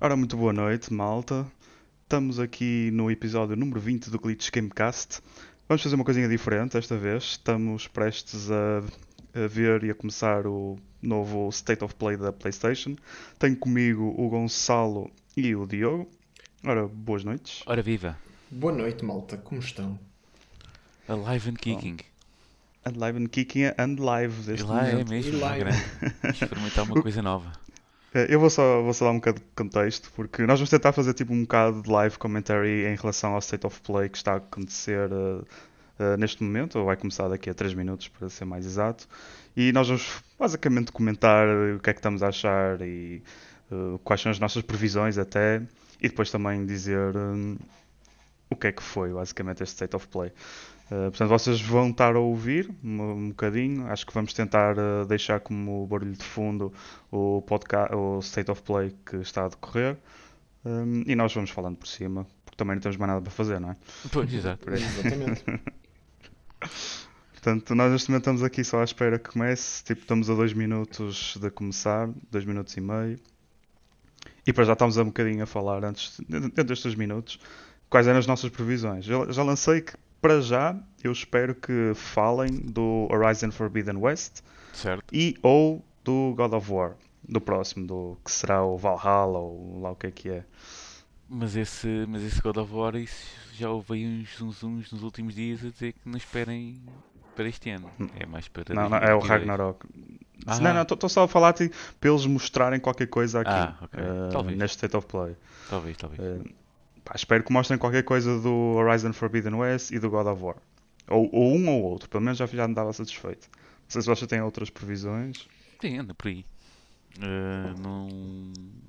Ora, muito boa noite, malta. Estamos aqui no episódio número 20 do Glitch Gamecast. Vamos fazer uma coisinha diferente desta vez. Estamos prestes a, a ver e a começar o novo State of Play da PlayStation. Tenho comigo o Gonçalo e o Diogo. Ora, boas noites. Ora viva, Boa noite, malta. Como estão? Alive and Kicking. And live and kicking and live E deste lá é momento. mesmo, E é. grande. Experimentar uma coisa nova. Eh, Eu vou só, vou só dar um bocado de contexto, porque nós vamos tentar fazer tipo um bocado de live commentary em relação ao State of Play que está a acontecer eh, eh, neste momento, ou vai começar daqui a 3 minutos para ser mais exato. E nós vamos basicamente comentar o que é que estamos a achar e eh, quais são as nossas previsões até, e depois também dizer hum, o que é que foi basicamente este State of Play. Uh, portanto, vocês vão estar a ouvir um, um bocadinho. Acho que vamos tentar uh, deixar como barulho de fundo o, podcast, o State of Play que está a decorrer. Um, e nós vamos falando por cima, porque também não temos mais nada para fazer, não é? Pois, exato. Exatamente. Portanto, nós neste momento estamos aqui só à espera que comece. Tipo, estamos a 2 minutos de começar, 2 minutos e meio. E para já estamos a um bocadinho a falar, antes, dentro destes minutos, quais eram as nossas previsões. Eu já lancei que, para já, eu espero que falem do Horizon Forbidden West Certo. e ou do God of War, do próximo, do que será o Valhalla ou lá o que é que é. Mas esse, mas esse God of War, isso já houve aí uns zunzuns nos últimos dias a dizer que não esperem para este ano. É mais para. Não, não, é o 2022. Ragnarok. Ah. Não, não, estou só a falar tipo, para eles mostrarem qualquer coisa aqui Ah, ok. eh, Talvez. neste State of Play. Talvez, talvez. Eh, pá, espero que mostrem qualquer coisa do Horizon Forbidden West e do God of War. Ou, ou um ou outro, pelo menos já, já me dava satisfeito. Não sei se vocês têm outras previsões. Sim, anda por aí. Uh, não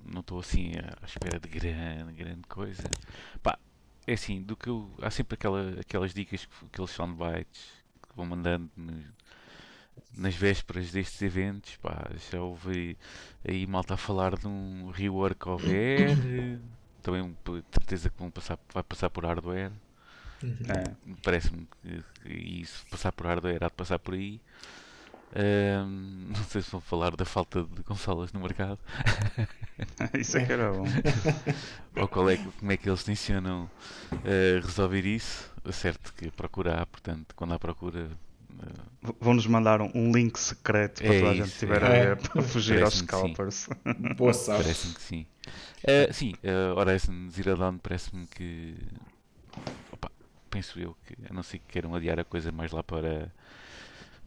não estou assim à espera de grande, grande coisa. Pá, é assim, do que eu, há sempre aquela, aquelas dicas, que- aqueles soundbites que vão mandando no- nas vésperas destes eventos. Pá, já ouvi aí malta a falar de um rework ao VR. Também de certeza que vão passar, vai passar por hardware. É. Parece-me que, que isso passar por hardware há de passar por aí. Não sei se vão falar da falta de consolas no mercado Isso é que era bom. ou qual é, como é que eles tencionam eh, resolver isso. É certo que procura há, portanto, quando há procura. V- Vão-nos mandar um, um link secreto para É toda a gente isso, estiver é. a para fugir aos scalpers. Boa sorte. Parece-me que sim. Eh, sim, uh, Horizon Zero Dawn parece-me que. opa, penso eu que, a não ser que queiram adiar a coisa mais lá para.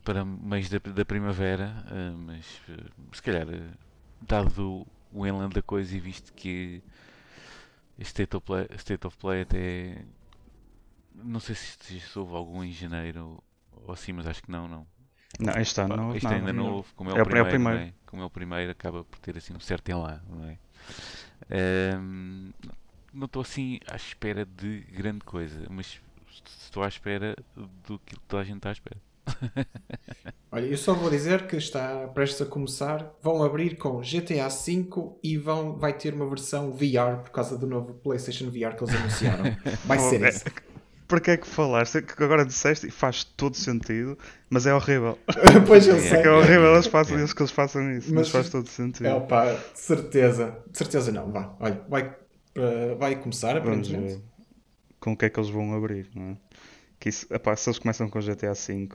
para meios da, da primavera, eh, mas eh, se calhar, dado o enland da coisa e visto que este State of Play, State of Play até. não sei se, se houve algum em janeiro ou assim, mas acho que não, não. Não, este ano não este ainda não houve, como é, É o o- é o primeiro, primeiro. não é? Como é o primeiro, acaba por ter assim um certo enlá, não é? Ehm, não estou assim à espera de grande coisa, mas estou à espera do que toda a gente está à espera. Olha, eu só vou dizer que está prestes a começar. Vão abrir com GTA V e vão, vai ter uma versão VR por causa do novo PlayStation VR que eles anunciaram. Vai ser Oh, é- isso. Porque é que falaste? Que agora disseste e faz todo sentido, mas é horrível. pois eu É, sei. É que é horrível eles façam, É. eles que eles façam isso, mas, Mas- faz todo sentido. É opá, de certeza. De certeza não, vá. Olha, vai, eh, vai começar aparentemente. com o que é que eles vão abrir, não é? Que isso, epá, se eles começam com GTA V,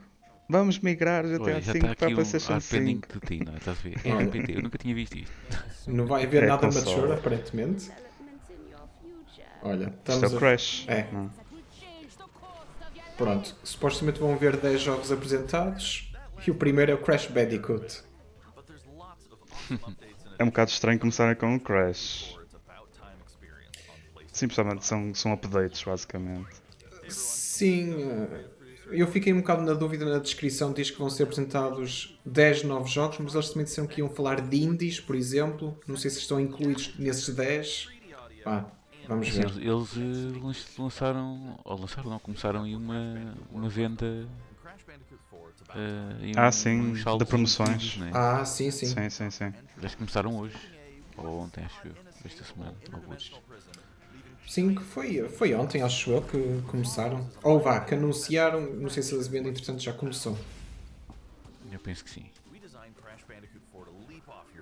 vamos migrar GTA Olha, já V está para um PlayStation arpending 5. de ti, não é? Estás a ver? Olha. RPT, eu nunca tinha visto isto. Não vai haver É nada console. mature, aparentemente. Olha, Isto estamos é o a... Crash. É. não Pronto, supostamente vão haver 10 jogos apresentados e o primeiro é o Crash Bandicoot. É um bocado estranho começarem com o Crash. Simplesmente são, são updates, basicamente. Sim, eh, eu fiquei um bocado na dúvida na descrição, diz que vão ser apresentados 10 novos jogos, mas eles também disseram que iam falar de indies, por exemplo. Não sei se estão incluídos nesses 10. Pá, vamos ver. eles, eles, eh, lan- lançaram, ou lançaram, não, começaram aí uma, uma venda. e Ah, um- sim, uns de promoções. incríveis, não é? Ah, sim, sim. Sim, sim, sim. Eles começaram hoje. Ou ontem, acho eu. Esta semana, alguns. Sim, que foi, foi ontem, acho eu, que começaram. Ou vá, que anunciaram, não sei se eles vendem, entretanto já começou. Eu penso que sim.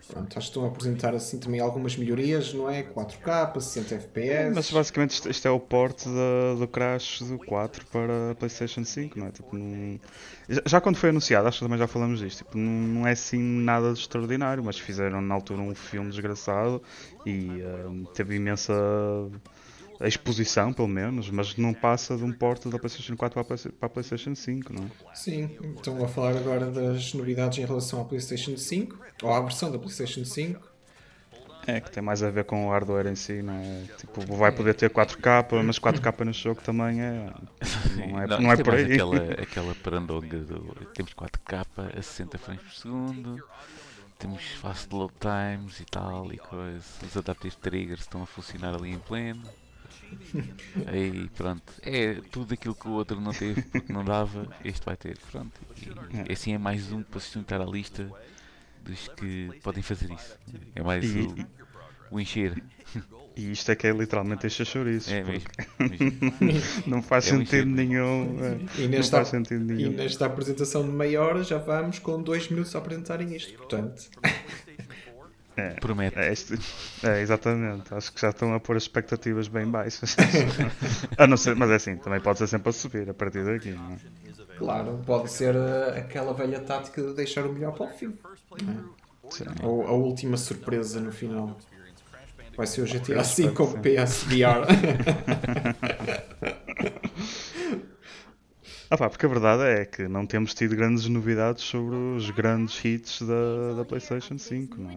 Pronto, acho que estão a apresentar assim também algumas melhorias, não é? 4K, 60 FPS. Mas basicamente isto, isto é o port da- do Crash do 4 para PlayStation 5, não é? Tipo, não- já, quando foi anunciado, acho que também já falamos disto, tipo, não, é assim nada de extraordinário, mas fizeram na altura um filme desgraçado e ah, teve imensa exposição, pelo menos, mas não passa de um port da PlayStation 4 para a, a PlayStation 5, não é? Sim, estão a falar agora das novidades em relação à PlayStation 5, ou à versão da PlayStation 5. É, que tem mais a ver com o hardware em si, não é? Tipo, vai poder ter 4K, mas 4K no jogo também é. Não é, Não, não é por aí. Aquela, aquela parandonga do. Temos 4K a 60 frames por segundo, temos fast load times e tal e coisa. Os adaptive triggers estão a funcionar ali em pleno. Aí pronto, é tudo aquilo que o outro não teve porque não dava, este vai ter. Pronto, e, assim é mais um para se juntar à lista dos que podem fazer isso. É mais E- o, o encher. E isto é que é literalmente este chouriço. É mesmo. Não faz É sentido nenhum. é, E Não nesta, faz sentido e nenhum. nesta apresentação de meia hora já vamos com dois minutos a apresentarem isto. Portanto, É, Promete. é, é, exatamente. Acho que já estão a pôr as expectativas bem baixas. a não ser, mas é assim, também pode ser sempre a subir a partir daqui. Não é? claro, pode ser uh, aquela velha tática de deixar o melhor para o fim. Sim. Ou a última surpresa no final. Vai ser o GTA V com PSVR. Ah pá, porque a verdade é que não temos tido grandes novidades sobre os grandes hits da, da PlayStation 5, não é?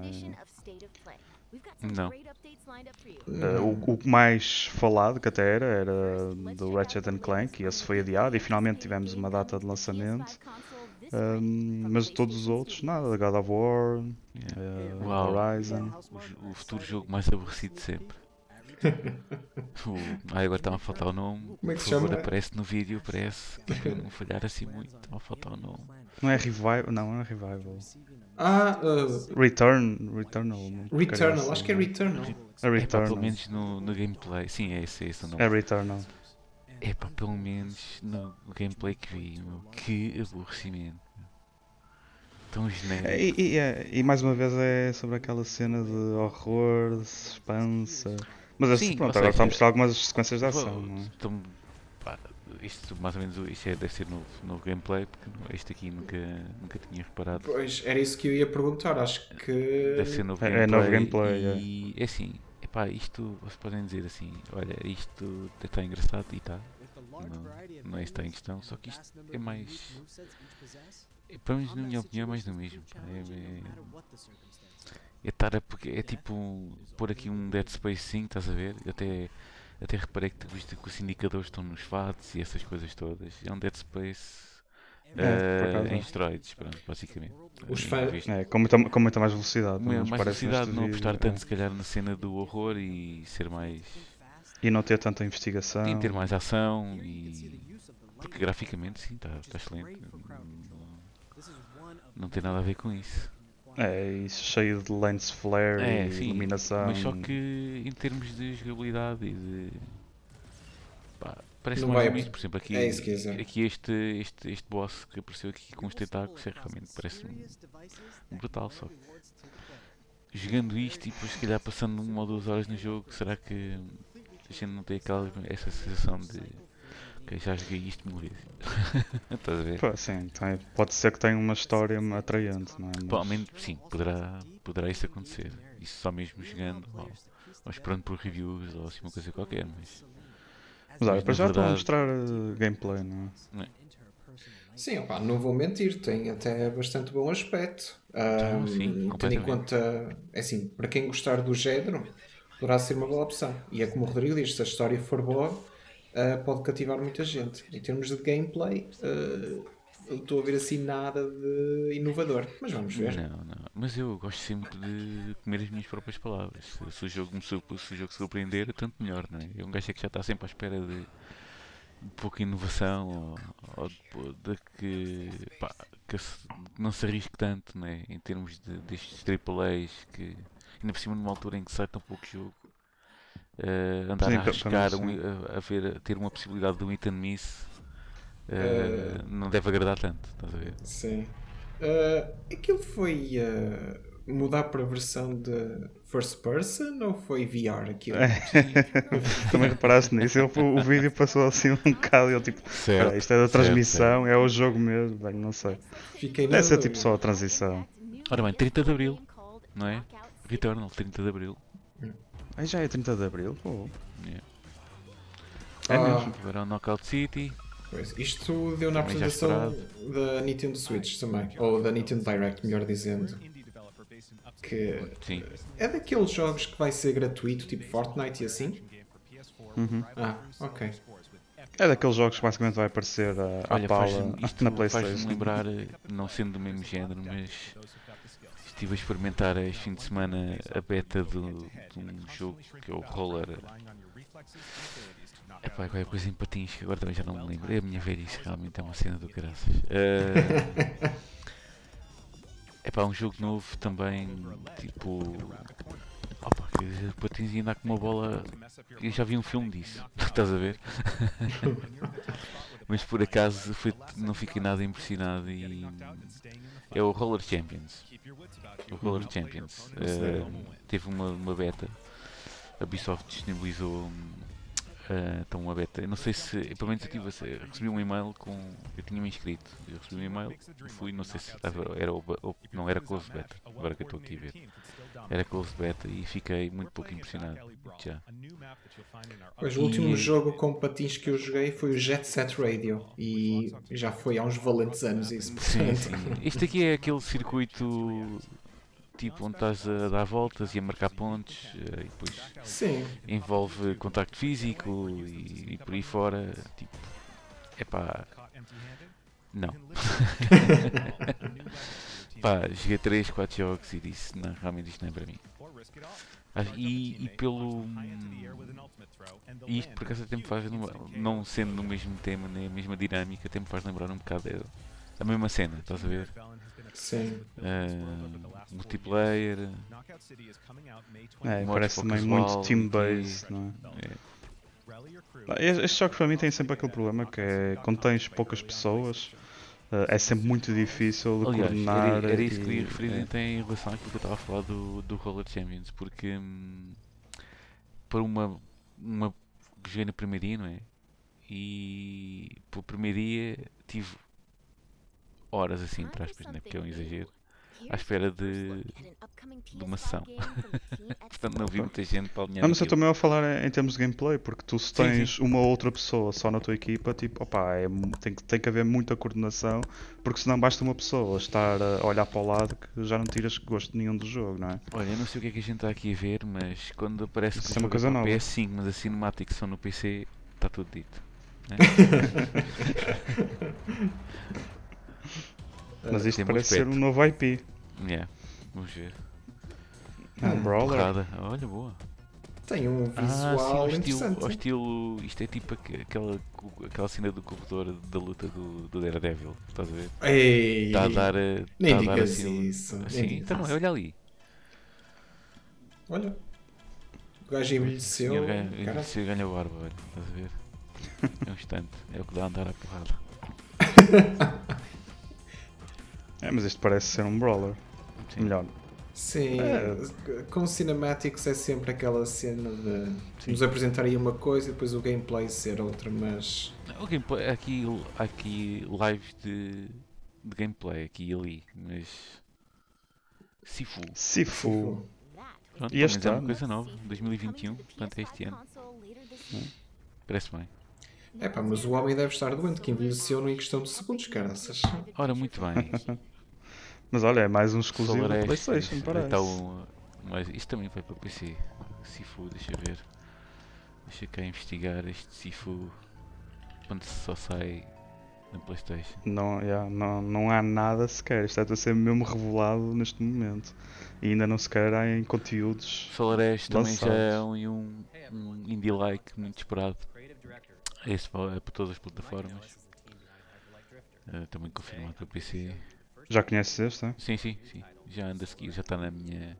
Não. Eh, o, o mais falado que até era era do Ratchet Clank e esse foi adiado e finalmente tivemos uma data de lançamento. Ahm, mas todos os outros, nada. God of War, eh, Uau. Horizon. O, o futuro jogo mais aborrecido de sempre. O- Ai, agora está-me a faltar o nome. Como é que Por se favor, chama? aparece no vídeo, aparece. Que para eu não falhar assim muito. Está-me a faltar o nome. Não é Revival? Não, não é Revival. Ah, uh, Return. Returnal. Returnal, assim, acho que é não Returnal. É É Returnal. pelo menos no, no gameplay. Sim, é esse, é esse o nome. É Returnal. É pá, pelo menos no gameplay que vi. meu, Que aborrecimento. Tão genérico. E, e- é- e mais uma vez é sobre aquela cena de horror, de suspense. Mas é, Sim, pronto, agora está a mostrar algumas sequências de ação. Vou- não é? Então, isto mais ou menos isto é, deve ser novo, novo gameplay, porque este aqui nunca, nunca tinha reparado. Pois, era isso que eu ia perguntar. Acho que. Deve ser novo É- é gameplay. novo gameplay, e é assim, epá, isto vocês podem dizer assim, olha, isto está engraçado e está. Não, não é está em questão, só que isto é mais. É, pelo menos na minha opinião é mais do mesmo. pá, É, é, é estar a, porque é tipo pôr aqui um Dead Space 5, estás a ver? Eu até, até reparei que, visto que os indicadores estão nos FATs e essas coisas todas. É um Dead Space É, é. em esteroides, pronto, basicamente. Os fãs- É, com, muita, com muita mais velocidade. pelo mais velocidade, não apostar é. tanto se calhar na cena do horror e ser mais. E não ter tanta investigação. Sim, ter mais ação e. Porque graficamente sim, está tá excelente. Não, não tem nada a ver com isso. É, e cheio de lens flare É, e sim, iluminação. Mas só que em termos de jogabilidade e de. Pá, parece Não mais vai ou menos, por exemplo, aqui, é isso aqui este, este, este boss que apareceu aqui com os tentáculos é realmente parece brutal só. que Jogando isto e depois se calhar passando uma ou duas horas no jogo, será que a gente não tem aquela, essa sensação de que já joguei isto mil vezes? Estás a ver? Pô, sim, tem- pode ser que tenha uma história atraente, não é? Mas- Provavelmente sim, poderá, poderá isso acontecer. Isso só mesmo jogando ou, ou esperando por reviews ou assim uma coisa qualquer, mas Mas olha, para já estão a verdade- mostrar uh, gameplay, não é? Sim, opá, não vou mentir, tem até bastante bom aspecto. Então, Ahm, sim, tendo em conta, é assim, para quem gostar do género, poderá ser uma boa opção. E é como o Rodrigo diz, se a história for boa, ah, pode cativar muita gente. Em termos de gameplay, eu estou a ver assim nada de inovador, mas vamos ver. Não, não. Mas eu gosto sempre de comer as minhas próprias palavras. Se, se o jogo me se o jogo surpreender, tanto melhor, não é? Eu um gajo é que já está sempre à espera de pouca inovação ou, ou de, que, pá, que não se arrisque tanto, não é? Em termos de, destes AAAs que ainda por cima numa altura em que sai tão pouco jogo. Eh, andar Sim, a pa- arriscar para- um- a, a ver, a ter uma possibilidade de um hit and miss eh, não deve agradar tanto, estás a ver? Sim. Uh, aquilo foi uh, mudar para a versão de first person ou foi VR aquilo? Também reparaste nisso? Eu, o vídeo passou assim um bocado e eu tipo, Certo, isto é da transmissão, certo, é o jogo mesmo, bem, não sei. Fiquei Deve ser tipo só a transição. Ora bem, 30 de Abril, não é? Returnal, 30 de Abril. Aí já é 30 de Abril, pô. Yeah. É Ah. mesmo. Tiveram Knockout City. Pois, isto deu na Também apresentação da Nintendo Switch também, ou da Nintendo Direct, melhor dizendo. Que Sim. é daqueles jogos que vai ser gratuito, tipo Fortnite e assim? Uhum. Ah, ok. É daqueles jogos que basicamente vai aparecer a, à Olha, pala faz-me isto na faz-me Playstation. lembrar, eh, não sendo do mesmo género, mas estive a experimentar este fim de semana a beta do, de um jogo que é o Roller. É pá, qualquer coisa em patins que agora também já não me lembro. É a minha velhice, realmente é uma cena do caraças. É pá, um jogo novo também, tipo. Opa, patins e andar com uma bola. Eu já vi um filme disso, estás a ver? Mas por acaso foi- não fiquei nada impressionado e. É o Roller Champions. O Roller Champions. Eh, teve uma, uma beta. A Ubisoft disponibilizou eh, então uma beta. Eu não sei se. Pelo menos eu tive, a- recebi um e-mail com. Eu tinha-me inscrito. Eu recebi um e-mail, fui, não sei se estava, era o, o- não era close beta, agora que eu estou aqui a ver. Era close beta e fiquei muito pouco impressionado. Já. Pois, o último E- jogo com patins que eu joguei foi o Jet Set Radio e já foi há uns valentes anos isso. Sim, sim. Este aqui é aquele circuito tipo onde estás a dar voltas e a marcar pontos eh, e depois Sim. envolve contacto físico e, e por aí fora. Tipo, epá, não. Pá, joguei 3, 4 jogos e disse, não, realmente isto não é para mim. Ah, E, e pelo. E isto por acaso até me faz, não sendo no mesmo tema, nem a mesma dinâmica, até me faz lembrar um bocado é, a mesma cena, estás a ver? Sim. Ah, multiplayer, É, parece também casual muito team-based, não é? é, Estes jogos para mim têm sempre aquele problema que é quando tens poucas pessoas eh, é sempre muito difícil de Aliás, coordenar. era, era isso que e- queria referir é. até em relação àquilo que eu estava a falar do, do Roller Champions, porque hum, para uma, uma que joguei no primeiro dia, não é? E pelo primeiro dia tive horas assim, entre aspas, né? porque é um exagero, à espera de, de uma sessão. Portanto, não vi muita gente para alinhar Não, mas eu também a falar em, em termos de gameplay, porque tu se Sim, tens uma ou outra pessoa só na tua equipa, tipo, opá, é tem, que- tem que haver muita coordenação, porque senão basta uma pessoa estar a olhar para o lado que já não tiras gosto nenhum do jogo, não é? Olha, eu não sei o que é que a gente está aqui a ver, mas quando aparece que é uma coisa nova. PS5, mas as cinemáticas são no PC, está tudo dito. né? Mas isto tem bom parece ser um novo IP. Yeah, vamos ver. É um brawler. Porrada. Olha, boa. Tem um Ah, sim, visual ao estilo, interessante. ao estilo. Isto é tipo aque- aquela, aquela cena do corredor da luta do, do Daredevil. Estás a ver? Ei, Está a dar. eh, nem tá a dar digas assim, isso. Assim, então olha ali. Olha, o gajo envelheceu. Senhor ganha, cara, ele se ganha barba, olha. Estás a ver? É um instante. É o que dá a andar a porrada. É, mas isto parece ser um brawler. Sim. Melhor. Sim, É. com cinematics é sempre aquela cena de Sim. nos apresentarem uma coisa e depois o gameplay ser outra, mas O gameplay, há aqui, aqui lives de, de gameplay aqui e ali, mas. Sifu. Sifu. Pronto, E este é uma ano? coisa nova, 2021, portanto é este ano. Parece bem. é pá, mas o homem deve estar doente, que envelheceu em questão de segundos, caraças. Ora, muito bem. Mas olha, é mais um exclusivo Ash, Playstation, parece. tá o- mas isto também vai para PC. Sifu, deixa eu ver. Deixa cá investigar este Sifu. Quando só sai na Playstation. Não, yeah, não, não há nada sequer. Isto está a ser mesmo revelado neste momento. E ainda não sequer há em conteúdos. Solar Ash também já é um, um, um indie-like muito esperado. Esse para, é para todas as plataformas. Eh, também confirmado para PC. Já conheces este, é? Sim, sim, sim. Já anda a seguir, já está na minha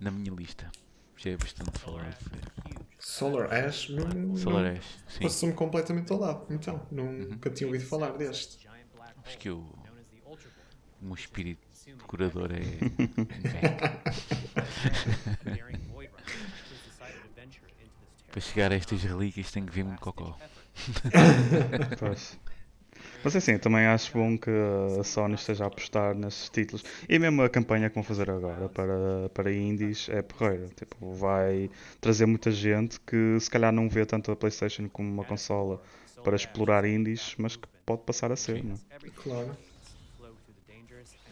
na minha lista. Já é bastante falado. Solar Ash não, Solar não Ash, sim. passou-me completamente ao lado. Então, nunca Uhum. tinha ouvido falar deste. Acho que eu o meu espírito decorador é. é. Para chegar a estas relíquias tem que vir muito cocó. Mas assim, também acho bom que a Sony esteja a apostar nesses títulos. E mesmo a campanha que vão fazer agora para, para indies é porreira. Tipo, vai trazer muita gente que se calhar não vê tanto a Playstation como uma consola para explorar indies, mas que pode passar a ser, não é? Claro.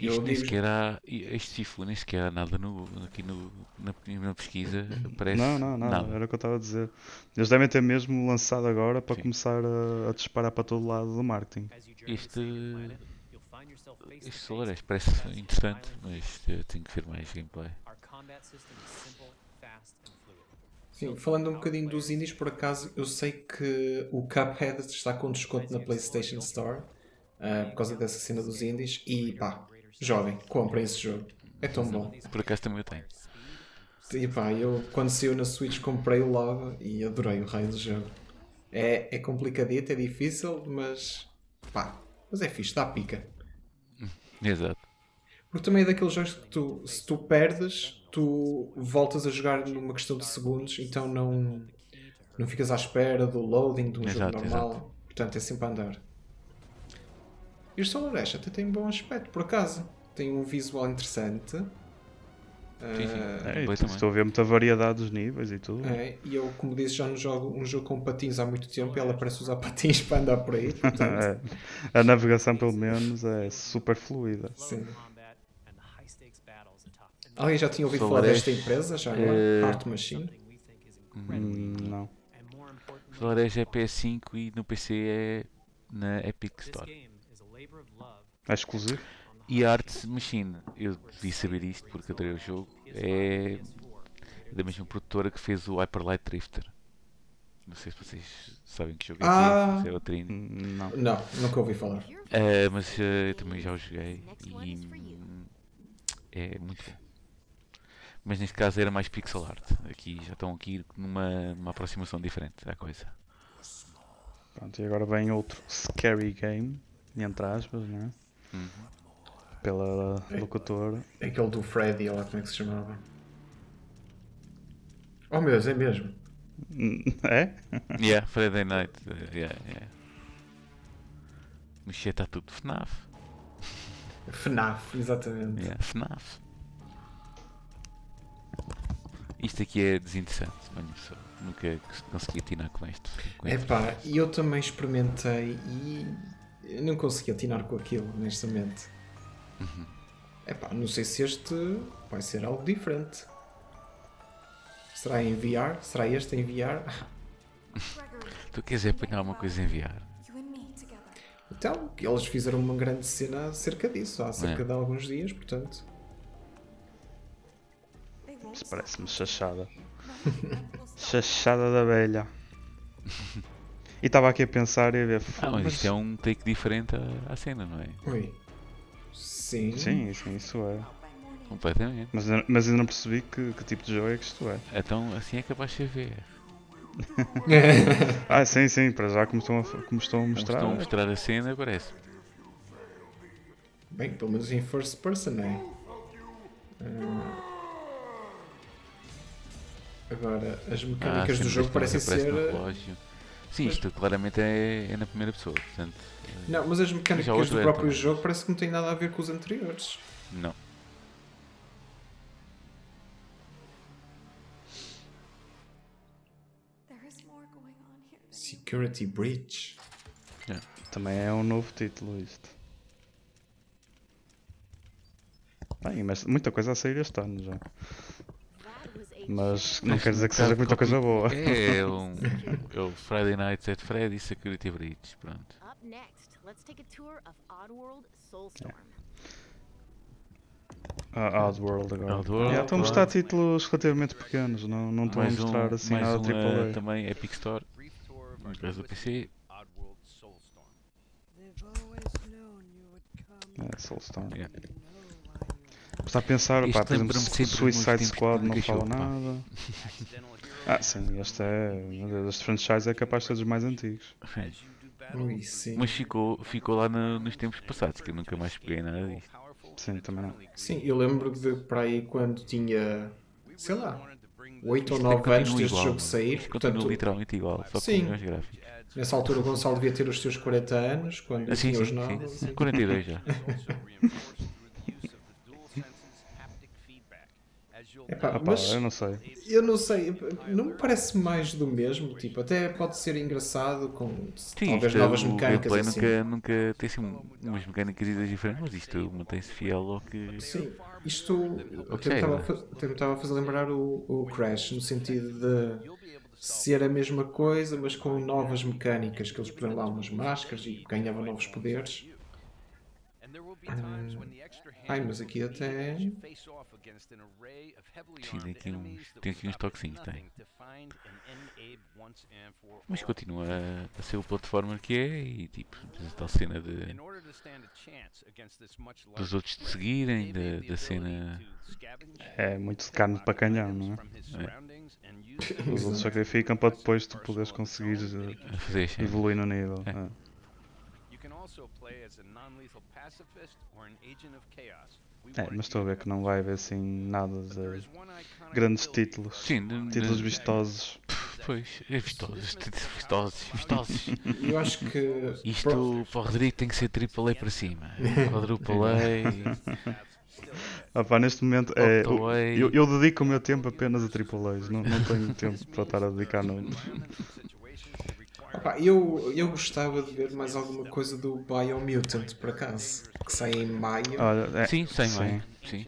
Isto nem sequer há. Este Sifu nem sequer há nada no, aqui no, na, na pesquisa. Parece Não, não, não, nada. era o que eu estava a dizer. Eles devem ter mesmo lançado agora para Sim. começar a, a disparar para todo lado do marketing. Este. Este Solares parece interessante, mas eh, tenho que ver mais gameplay. Sim, falando um bocadinho dos indies, por acaso, eu sei que o Cuphead está com desconto na PlayStation Store ah, por causa dessa cena dos indies. E pá, jovem, comprem esse jogo. É tão bom. Por acaso também eu tenho. E pá, eu quando saiu na Switch comprei-o logo e adorei o raio do jogo. É, é complicadito, é difícil, mas pá, mas é fixe, dá pica. Exato. Porque também é daqueles jogos que tu, se tu perdes, tu voltas a jogar numa questão de segundos, então não, não ficas à espera do loading de um Exato, jogo normal. Portanto, é sempre a andar. E o Solar Ash até tem bom aspecto, por acaso. Tem um visual interessante. Sim, sim. Ah, É, e também. estou a ver muita variedade dos níveis e tudo. é, e eu, como disse, já não jogo um jogo com patins há muito tempo e ela parece usar patins para andar por aí. Portanto, É, a navegação, pelo menos, é super fluida. sim. Alguém já tinha ouvido Solar falar Ash, desta empresa? Já agora? eh, Heart Machine? Hum, não. Solares é PS5 e no PC é na Epic Store. É exclusivo? E a Art Machine, eu devia saber isto porque adorei o jogo, é da mesma produtora que fez o Hyper Light Drifter. Não sei se vocês sabem que jogo é Ah. que é, se é outro indie. Não. Não, nunca ouvi falar. Ah, mas ah, eu também já o joguei e é muito bom. Mas neste caso era mais pixel art. Aqui já estão aqui numa, numa aproximação diferente à coisa. Pronto, e agora vem outro scary game, entre aspas, né? Uhum. Pela locutora. Aquele do Freddy, lá como é que se chamava. Oh meu Deus, é mesmo. É? Yeah, Friday Night. uh, yeah, yeah. Mas está tudo FNAF. FNAF, exatamente. Yeah, FNAF. Isto aqui é desinteressante, mano. Só nunca consegui atinar com isto. Com isto. Epá, e eu também experimentei e eu não consegui atinar com aquilo, honestamente. Epá, não sei se este vai ser algo diferente. Será em VR? Será este em VR? Tu queres apanhar uma coisa em VR? You and me together. Então, eles fizeram uma grande cena acerca disso, há cerca É. de alguns dias, portanto. Isso parece-me chachada. Chachada da velha. E estava aqui a pensar e a ver. Ah, mas mas- isto é um take diferente à, à cena, não é? Ui. Sim. Sim, sim, isso é. Completamente. Mas, mas ainda não percebi que, que tipo de jogo é que isto é. Então assim é capaz de VR. Ah, sim, sim, para já como estão a, como estão a Como mostrar. estão a mostrar a cena, parece. Bem, pelo menos em first person, é. Ah. Agora, as mecânicas do sempre jogo parecem ser. Eh. Sim, Mas- isto claramente é, é na primeira pessoa, portanto. Não, mas as mecânicas do é, próprio também. jogo parece que não têm nada a ver com os anteriores. Não. Security Breach. Também é um novo título isto. Bem, mas muita coisa a sair este ano já. Mas não quer dizer que seja muita coisa boa. É, é um, é o Friday Nights at Freddy's Security Breach, pronto. Up next, let's take a tour of Oddworld Soulstorm. Ah, Oddworld agora. Oddworld, Yeah, estão a mostrar títulos relativamente pequenos, não, não estão a Mais um, mostrar assim mais nada um AAA. eh, também Epic Store, no caso do PC. Oddworld Soulstorm. They've always known you would come. É, Soulstorm. Yeah. Está a pensar, Isto pá, por exemplo, Suicide Squad não fala nada. Ah, sim, este é. Este franchise é capaz de ser dos mais antigos. Ui, sim. Mas ficou, ficou lá no- nos tempos passados, que eu nunca mais peguei nada disto. powerful Sim, também não. Sim, eu lembro de para aí quando tinha, sei lá, 8 ou Isto 9 anos o igual, jogo sair. Isto continua Portanto, literalmente igual, só Sim. com gráficos. nessa altura o Gonçalo devia ter os seus 40 anos, quando Ah, sim, tinha sim, os sim, 9. sim. 42 já. Epá, Ah, pá, mas eu não sei. eu não sei, não me parece mais do mesmo. Tipo, até pode ser engraçado com Sim, talvez isto, novas o mecânicas gameplay assim. nunca, nunca tem assim um- umas mecânicas diferentes, mas isto mantém-se fiel ao que. Sim, isto tentava, né? fa- tentava fazer lembrar o, o Crash, no sentido de ser a mesma coisa, mas com novas mecânicas, que eles põem lá umas máscaras e ganhavam novos poderes. Ai, mas aqui até. Sim, tem aqui uns, tem aqui uns toquezinhos, tem. Mas continua a, a ser o plataforma que é e tipo, tal cena de, dos outros te seguirem, da, da cena. É muito de carne para canhão, não é? Os outros sacrificam para depois tu poderes conseguir eh, fazer evoluir no nível. É. é. É, mas estou a ver que não vai haver assim nada de grandes títulos. Sim, de- Títulos de- vistosos. Pois, é vistosos, vistosos, vistosos. Eu acho que. Isto para o Rodrigo tem que ser AAA para cima. Quadruple Ah, pá, neste momento é, eu, eu dedico o meu tempo apenas a AAAs. Não, não tenho tempo para estar a dedicar no. Opá, eu, eu gostava de ver mais alguma coisa do Biomutant, por acaso, que sai em maio. Olha, é, Sim, sem sim. mais. Sim.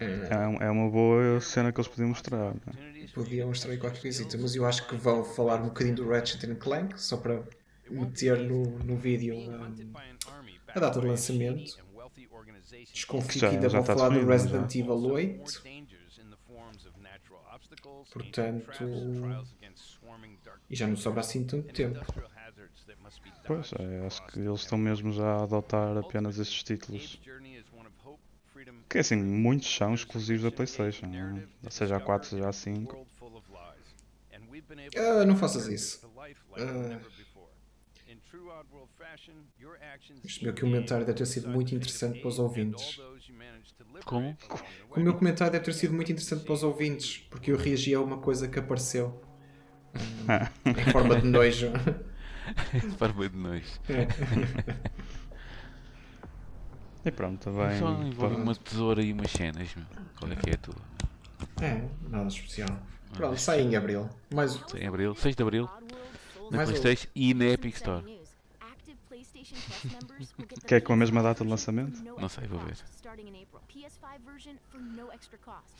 É, um- é uma boa cena que eles podiam mostrar. não é? Podia mostrar aí qualquer coisita, mas eu acho que vão falar um bocadinho do Ratchet and Clank, só para meter no, no vídeo um, a data de lançamento. Desconfio que ainda vão falar do Resident já. Evil 8. Portanto, e já não sobra assim tanto tempo. Pois, é, acho que eles estão mesmo já a adotar apenas estes títulos. Que assim, muitos são exclusivos da PlayStation. não é? Seja a 4, seja a 5. Ah, não faças isso. Ah. Este meu comentário deve ter sido muito interessante para os ouvintes. Como? O meu comentário deve ter sido muito interessante para os ouvintes, porque eu reagi a uma coisa que apareceu em forma de nojo. Forma de nós. E pronto, também. Só envolve uma tesoura e umas cenas, meu. Qual é que é a tua? É, nada especial. Pronto, sai em abril. Mais Em abril, 6 de abril, na Mais. Playstation e na Epic Store. Que é com a mesma data de lançamento? Não sei, vou ver.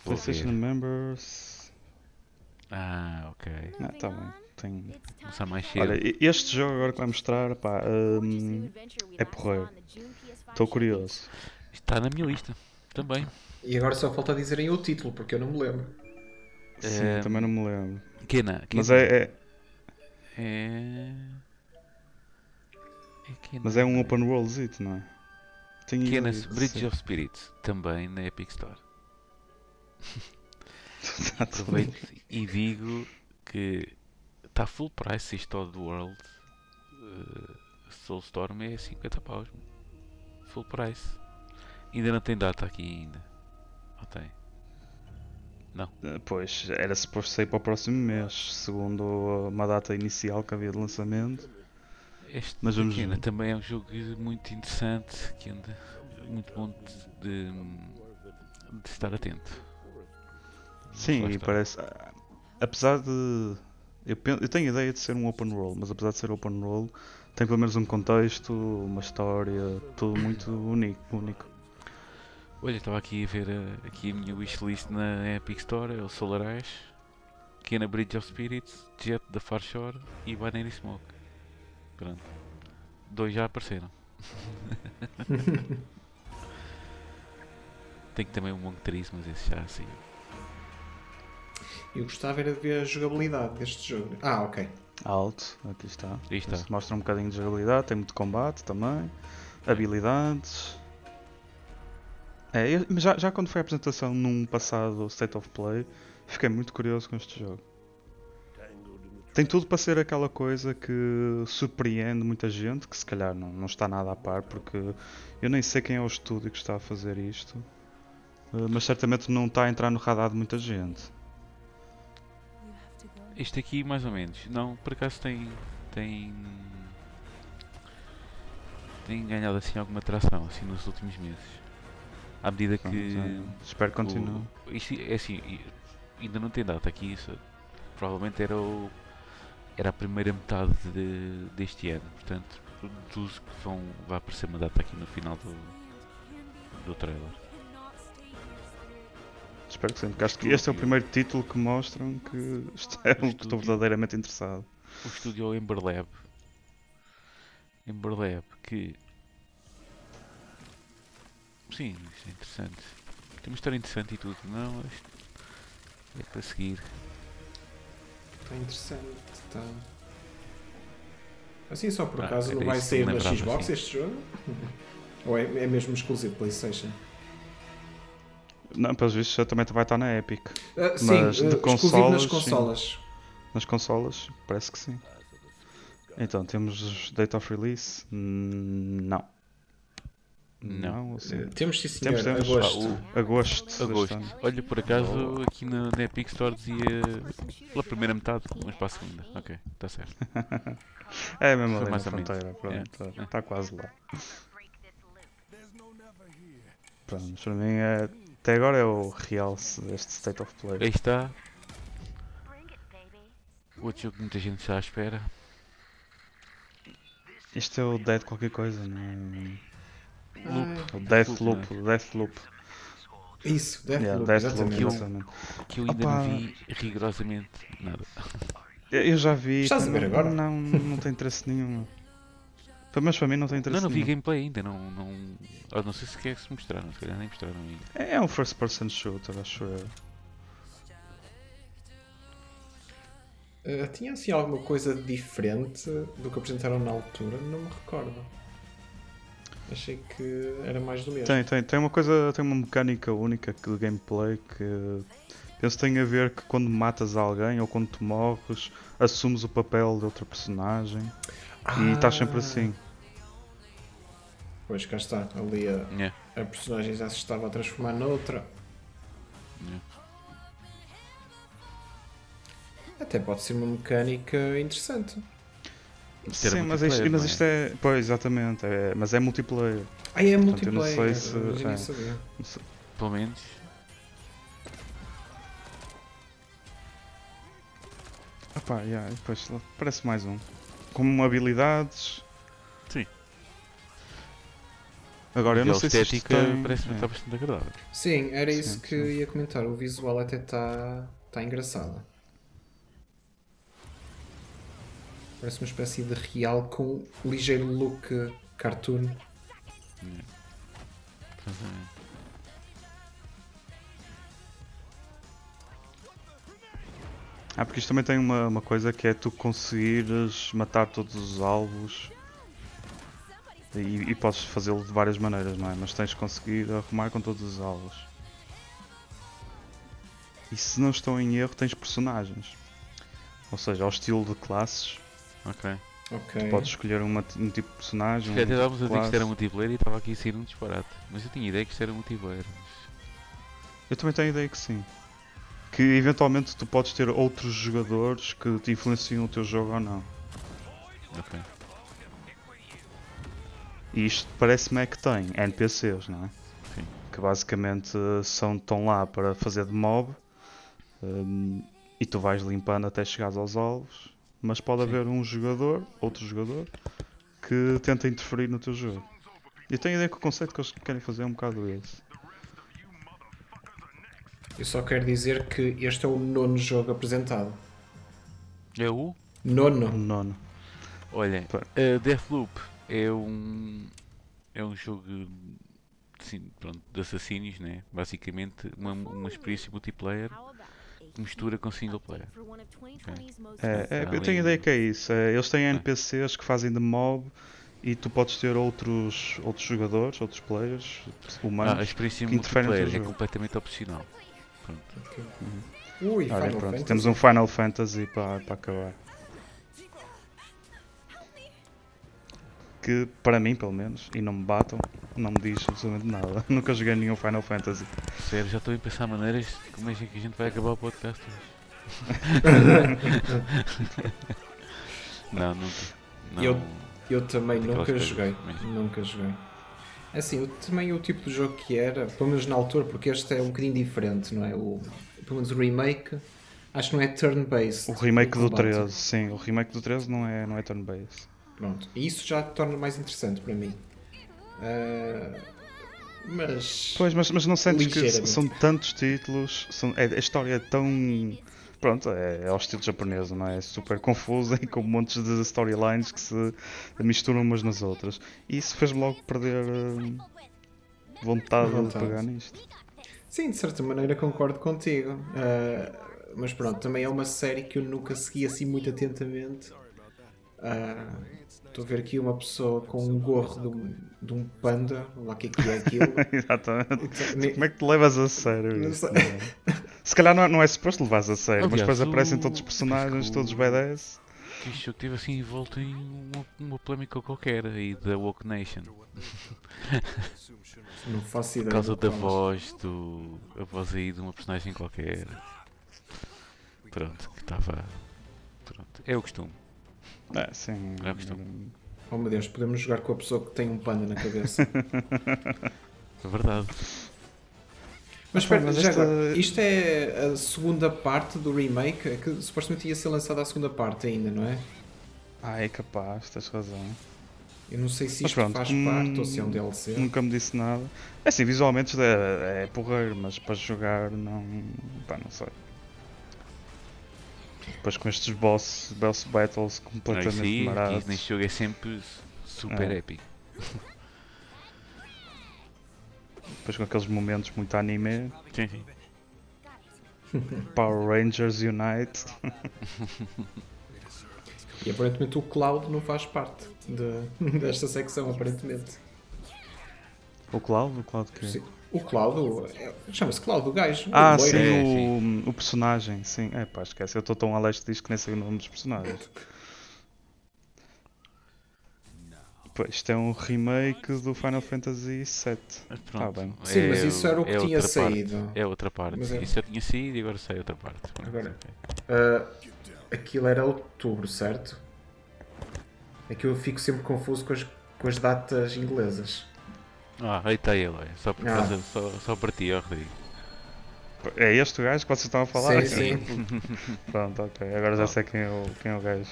PlayStation. Members. Ah, ok. Ah, tá bem. Tem... Começar mais cedo. Olha, este jogo agora que vai mostrar, pá, hum, é porreiro. Estou curioso. Está na minha lista. Também. E agora só falta dizerem o título, porque eu não me lembro. Sim, É, também não me lembro. Kena. Mas é, é- É. É Kena. mas é um open world, não é? Tenho ideia Kena's Bridge of Spirits. Também na Epic Store. Aproveito e digo que está full price isto Odd World. Uh, Soulstorm é 50 paus. Full price. Ainda não tem data aqui ainda. Ou tem? Eh, Pois, era suposto sair para o próximo mês, segundo uma data inicial que havia de lançamento. Este Mas vamos ver. também é um jogo muito interessante que anda muito bom de, de, de estar atento. Sim, e parece. ah, Apesar de. Eu, pen- eu tenho a ideia de ser um open world, mas apesar de ser open world, tem pelo menos um contexto, uma história, tudo muito único. único. Olha, estava aqui a ver uh, aqui a minha wishlist na Epic Store, é o Solar Ash, Kena Bridge of Spirits, Jet da Far Shore e Binary Smoke. Pronto. Dois já apareceram. Tem que também um Monk Trees, mas esse já assim. Eu gostava era de ver a jogabilidade deste jogo. Ah, ok. Alto, aqui está. Está. Isto mostra um bocadinho de jogabilidade, tem muito combate também, habilidades. É, eu- mas já, já quando foi a apresentação num passado State of Play, fiquei muito curioso com este jogo. tem tudo para ser aquela coisa que surpreende muita gente, que se calhar não, não está nada a par, porque eu nem sei quem é o estúdio que está a fazer isto, eh, mas certamente não está a entrar no radar de muita gente. Este aqui, mais ou menos. Não, por acaso tem. tem. tem ganhado assim alguma atração assim nos últimos meses. À medida que. Eh, espero que continue. o- isto é assim, ainda não tem data aqui, isso provavelmente era o. era a primeira metade de- deste ano, portanto, deduzo que vão, vai aparecer uma data aqui no final do, do trailer. Espero que sim, porque acho que este é o primeiro título que mostram que isto é um que estou verdadeiramente interessado. o estúdio é o Ember Lab. Ember Lab, que. Sim, isto é interessante. Tem uma história interessante e tudo. Não, isto é para seguir. Está interessante. Está. Assim, só por Ah, acaso era não vai sair na Xbox sim. este jogo? Ou é, é mesmo exclusivo PlayStation? Não, pelos vistos também vai estar na Epic. Ah, sim, Mas de exclusivo nas consolas, sim. Nas consolas, parece que sim. Então, temos date of release? Hum, Não. Não. ou sim? Eh, Temos sim senhor, Temos, temos. agosto. Ah, Agosto. Agosto. Olha, por acaso aqui na, na Epic Store dizia pela primeira metade, mas para a segunda. Ok, está certo. É mesmo ali na mais menos. fronteira. Pronto, É. está quase lá. Pronto, mas para mim é, até agora é o realce deste State of Play. Aí está. Outro jogo que muita gente está à espera. Isto é o Dead qualquer coisa, não é? Ah, O Deathloop, Deathloop, o Deathloop. isso, Deathloop, Yeah, Deathloop, exatamente. exatamente. Que eu ainda Opa. não vi rigorosamente nada. Eu eu já vi. Estás a ver não- agora? Não, não tem interesse nenhum. Pelo menos para mim não tem Não, interesse não vi nenhum. gameplay ainda, não. não ah, não sei se quer que se mostraram, se calhar nem mostraram ainda. É um first person shooter, acho eu. Ah, tinha assim alguma coisa diferente do que apresentaram na altura? Não me recordo. Achei que era mais do mesmo. Tem, tem, tem uma coisa, tem uma mecânica única de gameplay que penso que tem a ver que quando matas alguém ou quando tu morres, assumes o papel de outra personagem e estás sempre Ah, assim. Pois cá está, ali a, Yeah, a personagem já se estava a transformar noutra. yeah. Até pode ser uma mecânica interessante. Sim, mas isto, multiplayer, mas é? isto é. Pois, exatamente, é- mas é multiplayer. Ah, é Portanto, eu não multiplayer. sei se- eu é. sabia. Sei- Pelo menos. Ah pá, yeah, depois parece mais um. Com habilidades. Agora eu não a sei se isto estética tem... parece que é. está bastante agradável. Sim, era isso Sim, que sim. eu ia comentar. O visual até está tá engraçado. Parece uma espécie de real com um ligeiro look cartoon. Exatamente. Ah, porque isto também tem uma, uma coisa que é tu conseguires matar todos os alvos e, e podes fazê-lo de várias maneiras, não é? Mas tens de conseguir arrumar com todos os alvos. E se não estou em erro, tens personagens. Ou seja, ao estilo de classes, Ok. Ok. podes escolher uma- um tipo de personagem. um Até tipo estávamos de a dizer que isto era multiplayer e estava aqui a sair um disparate. Mas eu tinha ideia que isto era multiplayer. mas- Eu também tenho ideia que sim. Que eventualmente tu podes ter outros jogadores que te influenciam o teu jogo ou não. Ok. E isto parece-me é que tem NPCs, não é? Sim. Que basicamente eh, são, estão lá para fazer de mob hum, e tu vais limpando até chegares aos alvos, mas pode Sim. haver um jogador, outro jogador, que tenta interferir no teu jogo. Eu tenho a ideia que o conceito que eles querem fazer é um bocado esse. Eu só quero dizer que este é o nono jogo apresentado. É o. Nono. Nono. Olha, Pá. uh, Deathloop é um. É um jogo sim, pronto, de assassinos, né? Basicamente, uma, uma experiência multiplayer que mistura com single player. É, é, Ah, eu tenho ideia que é isso. é, eles têm NPCs que fazem de mob e tu podes ter outros, outros jogadores, outros players, Ah, humanos. a experiência que multiplayer é completamente opcional. Pronto. Ui, Olha, pronto, Fantasy. temos um Final Fantasy para, para acabar. Que, para mim pelo menos, e não me batam, não me diz absolutamente nada. Nunca joguei nenhum Final Fantasy. Sério, já estou a pensar maneiras de como é que a gente vai acabar o podcast hoje. não, nunca. Não. Eu- Eu também Aquelas nunca joguei. mas- Nunca joguei. Assim, eu, também o tipo de jogo que era, pelo menos na altura, porque este é um bocadinho diferente, não é? O, pelo menos o remake, acho que não é turn-based. O remake do combate. 13, sim, o remake do 13 não é, não é turn-based. Pronto. E isso já torna mais interessante para mim. Ah, mas. Pois, mas, mas não sentes que são tantos títulos, são, é, a história é tão. Pronto, é, é ao estilo japonês, não é? É super confusa e com montes de storylines que se misturam umas nas outras. E isso fez-me logo perder hum, vontade, Vontade. de pegar nisto. Sim, de certa maneira concordo contigo. Ah, mas pronto, também é uma série que eu nunca segui assim muito atentamente. Ah, Estou a ver aqui uma pessoa com um gorro de um, de um panda, lá o que é que é aquilo. Exatamente. Então, Como é que te levas a sério Não sei. é? Se calhar não é, não é suposto levar a sério, mas Aliás, depois aparecem todos os personagens, o- todos badass. Que isto jogo teve assim envolto em uma, uma polémica qualquer aí da Woke Nation. Não faço ideia. Por causa da voz do. a voz aí de uma personagem qualquer. Pronto, que estava. Pronto. É o costume. É, sim. É costume. Oh meu Deus, podemos jogar com a pessoa que tem um panda na cabeça. É verdade. Mas espera, mas já esta- agora, isto é a segunda parte do remake? É que supostamente ia ser lançada a segunda parte ainda, não é? Ah, é capaz, tens razão. Eu não sei se isto pronto, faz hum, parte ou se é um DLC. Nunca me disse nada. É assim, visualmente isto é, é porreiro, mas para jogar não. pá, não sei. Depois com estes boss, boss battles Não, completamente isso aí, marados. isso neste jogo é sempre super É. épico. Depois com aqueles momentos muito anime. Sim, sim. Power Rangers Unite. E aparentemente o Cloud não faz parte de- desta secção, aparentemente. O Cloud? O Cloud que Sim. O Cloud, o- é- chama-se Cloud, o gajo. o Ah, loiro. sim, É, o, o personagem, sim. É pá, esquece. Eu estou tão a leste disto que nem sei o nome dos personagens. Pois, isto é um remake do Final Fantasy VII. Mas pronto. bem. Sim, mas é isso era o que é tinha parte. saído. É outra parte. É- Isso já tinha saído e agora sai outra parte. Agora-. Ah, aquilo era outubro, certo? É que eu fico sempre confuso com as, com as datas inglesas. Ah, aí está ele, é. Só, por Ah. só, só para ti, ó Rodrigo. É este o gajo que vocês estão a falar? Sim, Pronto, ok. Agora já sei quem é o, quem é o gajo.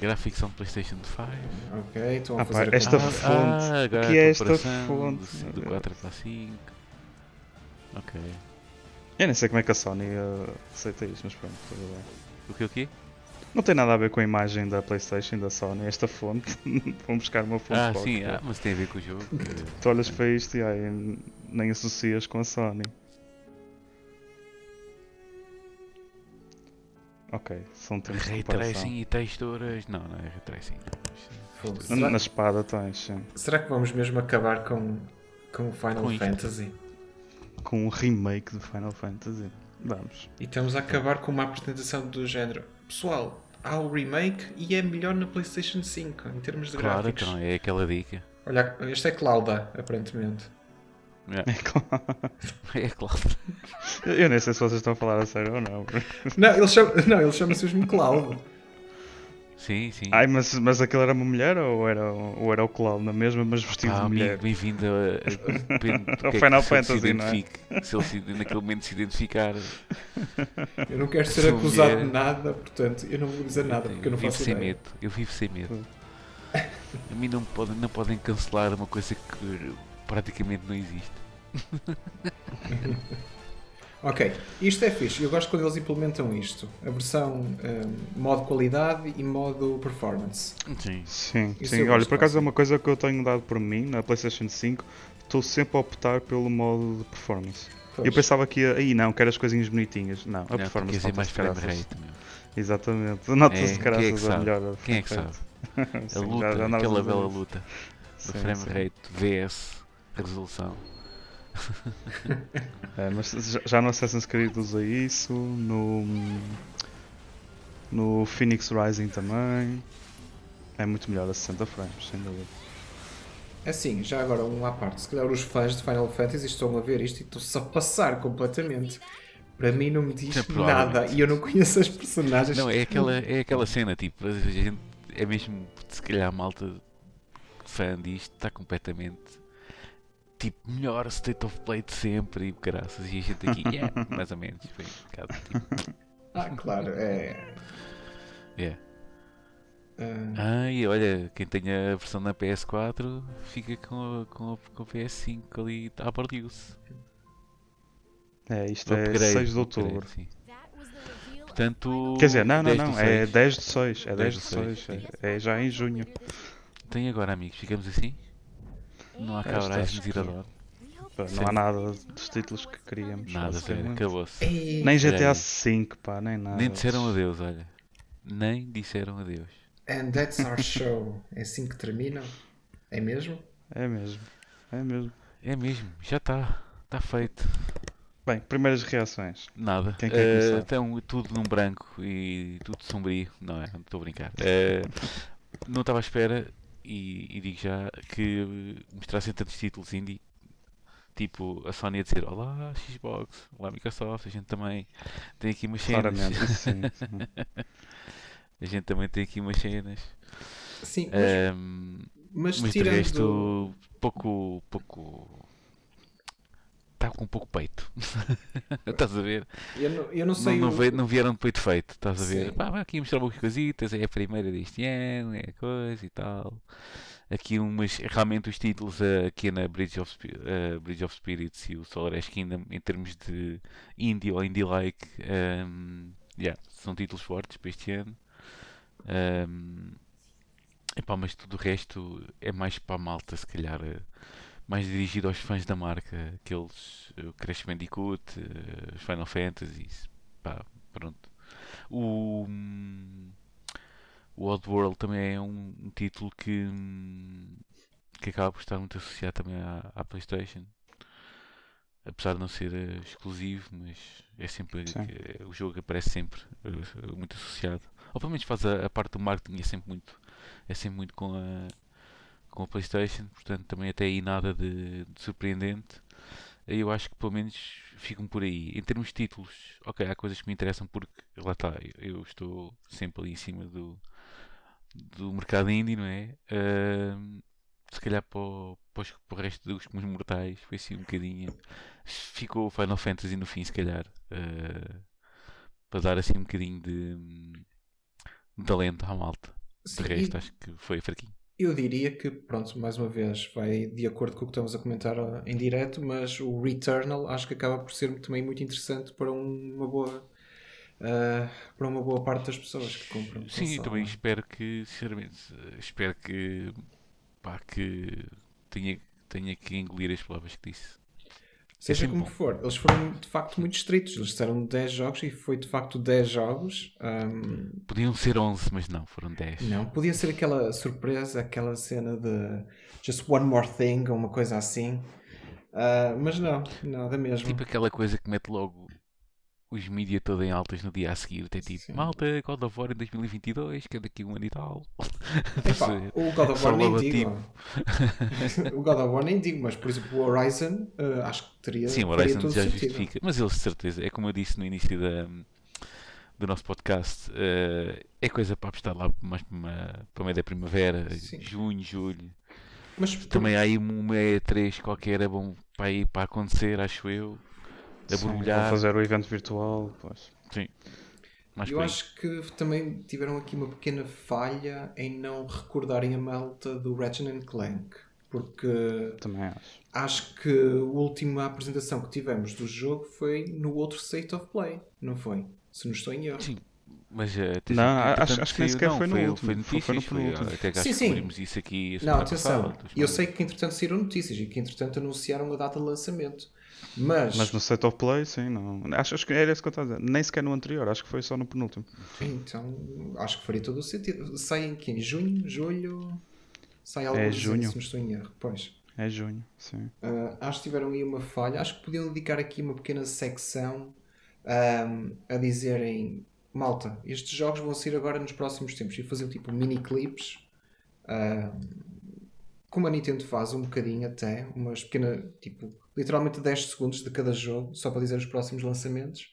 Graphics on PlayStation 5. Ok, estão a Ah, pá, fazer a esta comparação. fonte. Ah, agora que é a esta fonte? Do, do 4 para 5. Ok. Eu nem sei como é que a Sony eh, aceita isto, mas pronto, tudo bem. O que o quê? Não tem nada a ver com a imagem da PlayStation da Sony, esta fonte. Vamos buscar uma fonte Ah, sim, ah, mas tem a ver com o jogo. Tu olhas para isto e ai, nem associas com a Sony. Ok, são tempos Ray tracing e texturas. Não, não é ray tracing. Fogo. Na, Será, na espada tens, sim. será que vamos mesmo acabar com, com o Final Com isto. Fantasy? Com um remake de Final Fantasy. Vamos. E estamos a acabar com uma apresentação do género. Pessoal, há o remake e é melhor na PlayStation 5 em termos de Claro, gráficos. então, é aquela dica. Olha, este é Cláudia, aparentemente. É claro. Eu eu nem sei se vocês estão a falar a sério ou não. Não, ele chama- não, ele chama-se mesmo Cloud. Sim, sim. Ai, mas, mas aquilo era uma mulher ou era, ou era o Clown na mesma, mas vestido Ah, de mulher? amigo, bem-vindo a, a, é que Final se ele se Fantasy, não é? identifique. Se ele se, naquele momento se identificar. Eu não quero ser acusado mulher. de nada, portanto, eu não vou dizer nada porque eu não vivo faço sem ideia. medo. Eu vivo sem medo. A mim não podem, não podem cancelar uma coisa que praticamente não existe. Ok, isto é fixe. Eu gosto quando eles implementam isto. A versão hum, modo qualidade e modo performance. Sim. Sim, sim. Olha, por acaso é uma coisa que eu tenho dado por mim na PlayStation 5. Estou sempre a optar pelo modo de performance. Pois. Eu pensava que ia, aí não, quero as coisinhas bonitinhas. Não, a Não, performance dizer mais frame rate. Meu. Exatamente, nota-se É, de quem é que sabe? melhor. Quem é que sabe? A Sim, luta, já- já aquela bela luta. Sim, Do frame sim. rate, VS, resolução. É, mas já, no Assassin's Creed usa isso, no, no Phoenix Rising também. É muito melhor a 60 frames, sem dúvida. Assim, já agora um à parte. Se calhar os fãs de Final Fantasy estão a ver isto e estão-se a passar completamente. Para mim não me diz É, nada e eu não conheço as personagens. Não, é aquela, é aquela cena, tipo, a gente, é mesmo, se calhar a malta fã disto está completamente, tipo, melhor state of play de sempre e caraças, e a gente aqui, yeah, mais ou menos, foi um bocado, tipo, Ah, claro, é. yeah. ah, Ah, e olha, quem tem a versão na PS4 fica com a, com a, com a PS5 ali à bordiu-se. É, isto é 6 de outubro. of Portanto, Quer dizer, não, não, 10 do não, é 6. 10 de 6, é 10 10 de do seis, 6, sim. é, é já em junho. Tem agora, amigos, ficamos assim? Não há cá Esta Horizon Zero Dawn. Pá. Não há nada dos títulos que queríamos. Nada, basicamente. acabou-se. ei, Nem GTA. 5, pá, nem nada. Nem disseram adeus, olha. Nem disseram adeus. And that's our show. É assim que termina? É mesmo? É mesmo, é mesmo. É mesmo, já está. Está feito. Bem, primeiras reações. Nada. Quem quer Eh, começar? então, tudo num branco e tudo sombrio. Não é? Estou a brincar. Eh, não estava à espera e, e digo já que mostrassem tantos títulos indie. Tipo, a Sony a dizer Olá Xbox, olá Microsoft, a gente também tem aqui umas cenas. Claramente, sim. sim. A gente também tem aqui umas cenas. Sim, mas, Ehm, mas mas de tirando. resto, pouco. pouco. Está com pouco peito. Estás a ver? Eu não, eu não Não, sei. não, o- veio- não vieram de peito feito, estás a ver? Sim. Pá, aqui mostrar umas coisitas, é a primeira deste ano, é a coisa e tal. Aqui umas, realmente os títulos aqui na Bridge of, eh, Bridge of Spirits e o Solar Ash Kingdom em termos de indie ou indie-like, ehm, yeah, são títulos fortes para este ano. Ehm, epá, mas tudo o resto é mais para a malta, se calhar, eh, mais dirigido aos fãs da marca, aqueles eh, Crash Bandicoot, eh, os Final Fantasy, pá, pronto. O, hum, o Oddworld também é um, um título que, hum, que acaba por estar muito associado também à, à PlayStation. Apesar de não ser eh, exclusivo, mas é sempre o jogo aparece sempre muito associado. Ou pelo menos faz a, a parte do marketing é sempre muito é sempre muito com a com a PlayStation, portanto também até aí nada de, de surpreendente. Eu acho que pelo menos ficam por aí. Em termos de títulos, ok, há coisas que me interessam porque lá está, eu, estou sempre ali em cima do, do mercado indie, não é? Ahm, se calhar para o, para, os- para o resto dos comuns mortais foi assim um bocadinho. Ficou o Final Fantasy no fim, se calhar. ah, para dar assim um bocadinho de, de talento à malta. Sim, De resto, e acho que foi fraquinho. Eu diria que, pronto, mais uma vez, vai de acordo com o que estamos a comentar em direto, mas o Returnal acho que acaba por ser também muito interessante para um- uma boa. ah, para uma boa parte das pessoas que compram. Sim, console. também espero que, sinceramente, espero que, pá, que tenha, tenha que engolir as palavras que disse. Seja é sempre como bom. for, eles foram de facto muito estritos. Eles disseram 10 jogos e foi de facto 10 jogos. Ahm, Podiam ser 11, mas não, foram 10. não, podia ser aquela surpresa, aquela cena de just one more thing ou uma coisa assim. Ah, mas não, nada mesmo. Tipo aquela coisa que mete logo os mídia todo em altas no dia a seguir. Tem tipo, Sim. malta, God of War em 2022, que é daqui um ano e tal. Epá, o God of War nem digo. o God of War nem digo, mas por exemplo o Horizon ah, acho que teria, Sim, o Horizon já sentido. justifica. Mas eles de certeza, é como eu disse no início da, do nosso podcast, eh, é coisa para apostar lá mais para, uma, para meio da primavera, Sim. junho, julho. Mas Também há aí uma E3 qualquer é bom para, ir, para acontecer, acho eu. A Sim, borbulhar. fazer o evento virtual, pois. Sim. Mais eu acho que também tiveram aqui uma pequena falha em não recordarem a malta do Ratchet and Clank. Porque Também acho. acho que a última apresentação que tivemos do jogo foi no outro State of Play, não foi? Se não estou em erro. Sim. Mas atenção, Não, que, acho- acho que nem sequer não, foi no foi, último, Foi foi- foi no penúltimo. até acho Sim, que sim. cobrimos isso aqui Não, atenção. passada, Eu sei que entretanto saíram notícias e que entretanto anunciaram a data de lançamento. Mas, Mas no State of Play, sim, não. Acho, acho que era isso que eu estava a dizer. Nem sequer no anterior, acho que foi só no penúltimo. então acho que faria todo o sentido. Sai em que? Em junho? Julho? Sai algo É junho. se não estou em erro. Pois. É junho, sim. Ah, acho que tiveram aí uma falha. Acho que podiam dedicar aqui uma pequena secção ahm, a dizerem: Malta, estes jogos vão sair agora nos próximos tempos e fazer tipo mini clips ahm, como a Nintendo faz um bocadinho até, umas pequenas, tipo, literalmente 10 segundos de cada jogo, só para dizer os próximos lançamentos.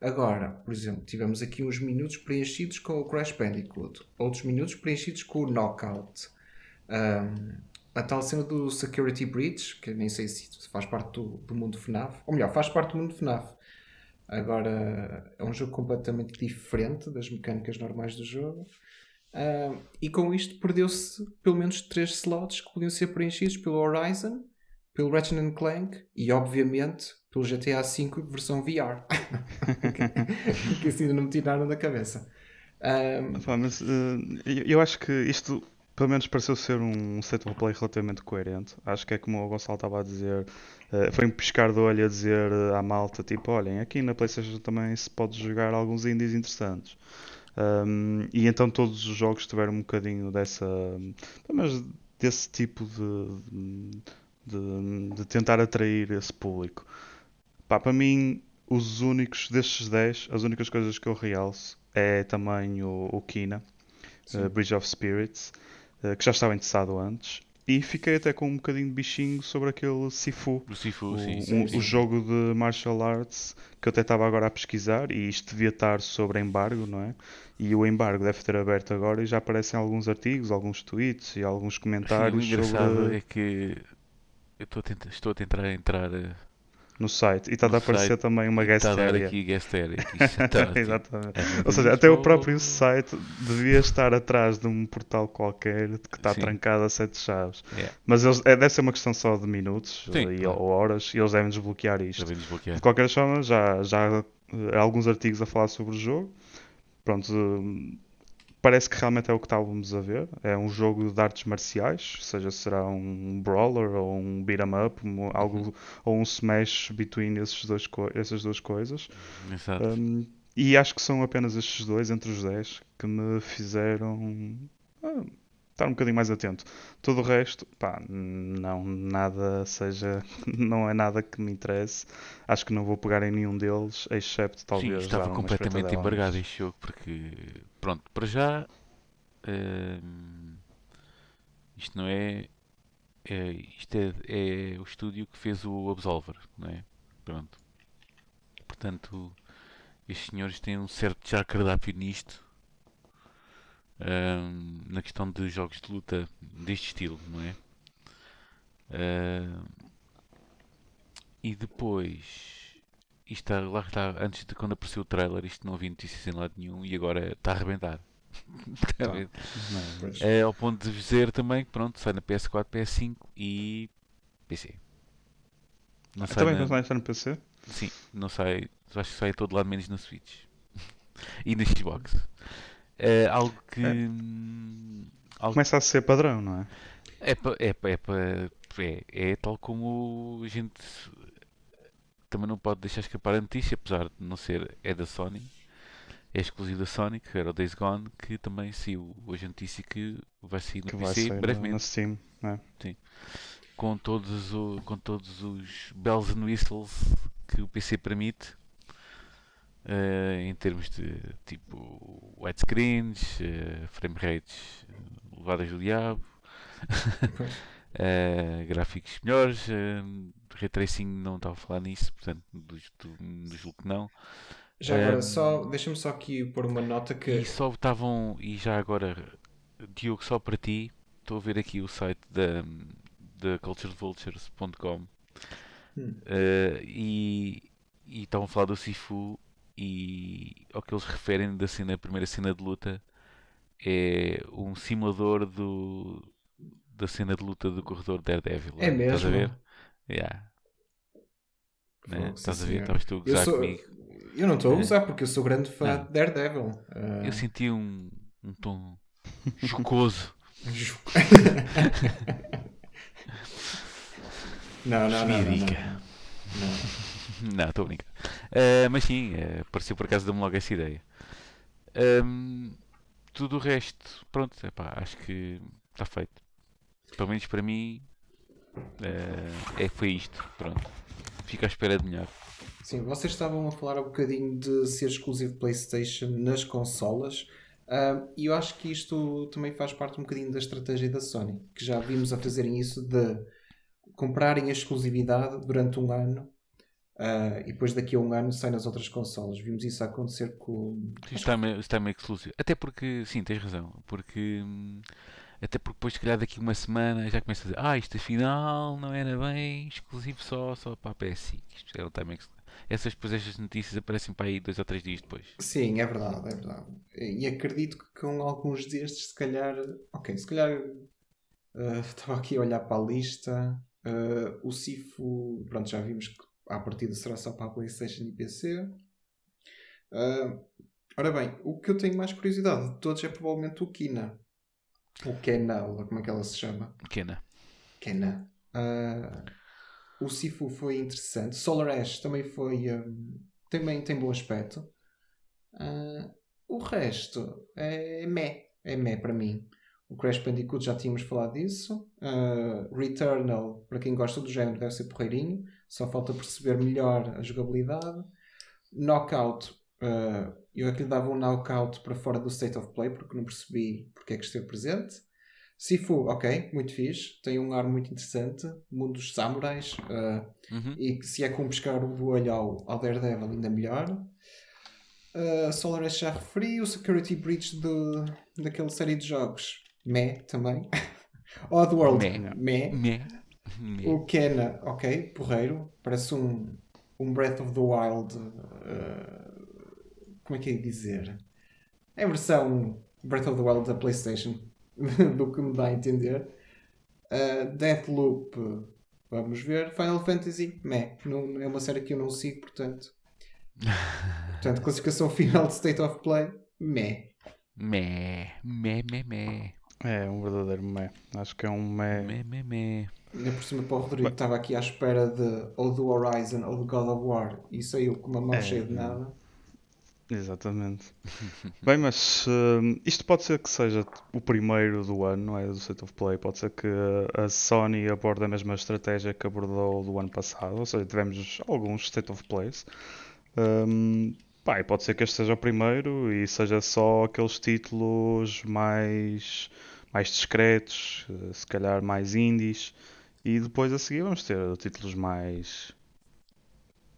Agora, por exemplo, tivemos aqui uns minutos preenchidos com o Crash Bandicoot, outros minutos preenchidos com o Knockout. Ahm, a tal cena do Security Breach, que nem sei se faz parte do, do mundo FNAF, ou melhor, faz parte do mundo FNAF. Agora é um jogo completamente diferente das mecânicas normais do jogo. Ah, e com isto perdeu-se pelo menos três slots que podiam ser preenchidos pelo Horizon, pelo Ratchet Clank e, obviamente, pelo GTA V versão VR. que assim não me tiraram da cabeça. Ah, mas, eh, eu- acho que isto pelo menos pareceu ser um state of play relativamente coerente. Acho que é como o Gonçalo estava a dizer, eh, foi um piscar de olho a dizer à malta, tipo, olhem, aqui na Playstation também se pode jogar alguns indies interessantes. Um, e então todos os jogos tiveram um bocadinho dessa, menos desse tipo de, de, de tentar atrair esse público. Pá, para mim, os únicos destes 10, as únicas coisas que eu realço é também o, o Kina, uh, Bridge of Spirits, uh, que já estava interessado antes. E fiquei até com um bocadinho de bichinho sobre aquele Sifu, O Sifu, o, sim, um- sim, o sim. jogo de martial arts que eu até estava agora a pesquisar e isto devia estar sobre embargo, não é? E o embargo deve ter aberto agora e já aparecem alguns artigos, alguns tweets e alguns Sim, o comentários engraçado sobre, é que eu estou a tentar, estou a tentar entrar eh, no site e está a aparecer site também uma guest está a dar aqui guest area. já está, tipo, Exatamente. é, Ou seja, até o próprio site devia estar atrás de um portal qualquer que está Sim. trancado a sete chaves. Yeah. Mas eles, é, deve ser uma questão só de minutos Sim, e, claro. ou horas e eles devem desbloquear isto. Já vem desbloquear. De qualquer forma, já, já há alguns artigos a falar sobre o jogo. Pronto, parece que realmente é o que estávamos a ver. É um jogo de artes marciais, seja será um brawler ou um beat 'em up, um- algo, ou um smash between esses dois essas duas coisas. Exato. Um, e acho que são apenas estes dois entre os 10 que me fizeram ah, estar um bocadinho mais atento. Todo o resto, pá, não, nada seja, não é nada que me interesse. Acho que não vou pegar em nenhum deles, excepto talvez Sim, estava completamente embargado este jogo porque, pronto, para já ehm, isto não é, é isto é, é o estúdio que fez o Absolver, não é? Pronto. Portanto, estes senhores têm um certo já cardápio nisto ehm, na questão de jogos de luta deste estilo, não é? Ehm, e depois isto está, lá está, antes de quando apareceu o trailer, isto não havia notícias em lado nenhum e agora está a arrebentar. Tá. É ao ponto de dizer também que pronto, sai na PS4, PS5 e PC. Não sai Também na- não vai estar no PC? Sim, não sai. Acho que sai a todo lado menos na Switch. e na Xbox. É algo que. É. hum, algo Começa a ser padrão, não é? é, é, é, pa- é, é tal como a gente também não pode deixar escapar a notícia, apesar de não ser, é da Sony, é exclusivo da Sony, que era o Days Gone, que também saiu hoje a notícia que vai sair no Que vai PC sair brevemente, no Steam, não é? com, todos o, com todos os bells and whistles que o PC permite. eh, em termos de tipo widescreens, uh, frame rates eh, levadas do diabo, eh, gráficos melhores, eh, ray tracing não estava a falar nisso, portanto, julgo que não. Já agora, Ehm, só, deixa-me só aqui pôr uma nota que. E só estavam, e já agora, Diogo, só para ti, estou a ver aqui o site da, da culturevultures.com Hum. eh, e e estavam a falar do Sifu e ao que eles referem da cena, primeira cena de luta é um simulador do, da cena de luta do corredor Daredevil. É Estás a mesmo? ver? Yeah. Né? Estás a ver? Estavas tu a Eu, gozar sou, comigo. eu não estou a É. usar porque eu sou grande fã Não. de Daredevil. Ah, Eu senti um, um tom jocoso. não, não, não, não, estou a brincar. Ah, mas sim, ah, pareceu por acaso dar-me logo essa ideia. Ahm, tudo o resto, pronto, epá, acho que está feito. Pelo menos para mim, é, foi isto. Pronto. Fico à espera de melhor. Sim, vocês estavam a falar um bocadinho de ser exclusivo PlayStation nas consolas. Ah, E eu acho que isto também faz parte um bocadinho da estratégia da Sony, que já vimos a fazerem isso de comprarem a exclusividade durante um ano ah, e depois daqui a um ano sai nas outras consolas. Vimos isso acontecer com. Isto está meio, está meio exclusivo. Até porque, sim, tens razão. Porque. hum, Até porque depois, se calhar, daqui uma semana já começa a dizer: Ah, isto afinal não era bem exclusivo só, só para a PS5. Isto é exclu- Essas, depois, estas notícias aparecem para aí dois ou três dias depois. Sim, é verdade, é verdade. E acredito que com alguns destes, se calhar. Ok, se calhar. ah, estava aqui a olhar para a lista. Ah, o Sifu, pronto, já vimos que à partida será só para a PlayStation e PC. Ah, ora bem, o que eu tenho mais curiosidade de todos é provavelmente o Kina. O Kena, ou como é que ela se chama? Pequena. Kena. Ah, o Sifu foi interessante. Solar Ash também foi. hum, também tem bom aspecto. Ah, o resto é meh. É meh para mim. O Crash Bandicoot já tínhamos falado disso. Ah, Returnal, para quem gosta do género, deve ser porreirinho. Só falta perceber melhor a jogabilidade. Knockout, ah, eu aqui lhe dava um knockout para fora do State of Play porque não percebi porque é que esteve presente. Sifu, ok, muito fixe. Tem um ar muito interessante. Mundo dos samurais. ah, Uhum. e que se é com pescar o olho ao, ao Daredevil, ainda melhor. Uh, Solar Ash já referi. O Security Breach do, daquela série de jogos. Meh, também. Oddworld. Meh. Meh. Meh. Meh. O Kena, ok, porreiro. Parece um, um Breath of the Wild. uh, como é que é de dizer? É a versão Breath of the Wild da PlayStation, do que me dá a entender. Uh, Deathloop, vamos ver. Final Fantasy, meh. Não, é uma série que eu não sigo, portanto. portanto, classificação final de State of Play, meh. Meh. Meh, meh, meh. É um verdadeiro meh. Acho que é um meh. Meh, meh, meh. Ainda por cima para o Rodrigo que estava aqui à espera de ou do Horizon ou do God of War e saiu com uma mão É. cheia de nada. Exatamente. Bem, mas hum, isto pode ser que seja o primeiro do ano, não é? Do State of Play. Pode ser que a Sony aborde a mesma estratégia que abordou do ano passado. Ou seja, tivemos alguns State of Plays. Hum, pá, pode ser que este seja o primeiro e seja só aqueles títulos mais, mais discretos, se calhar mais indies. E depois a seguir vamos ter títulos mais.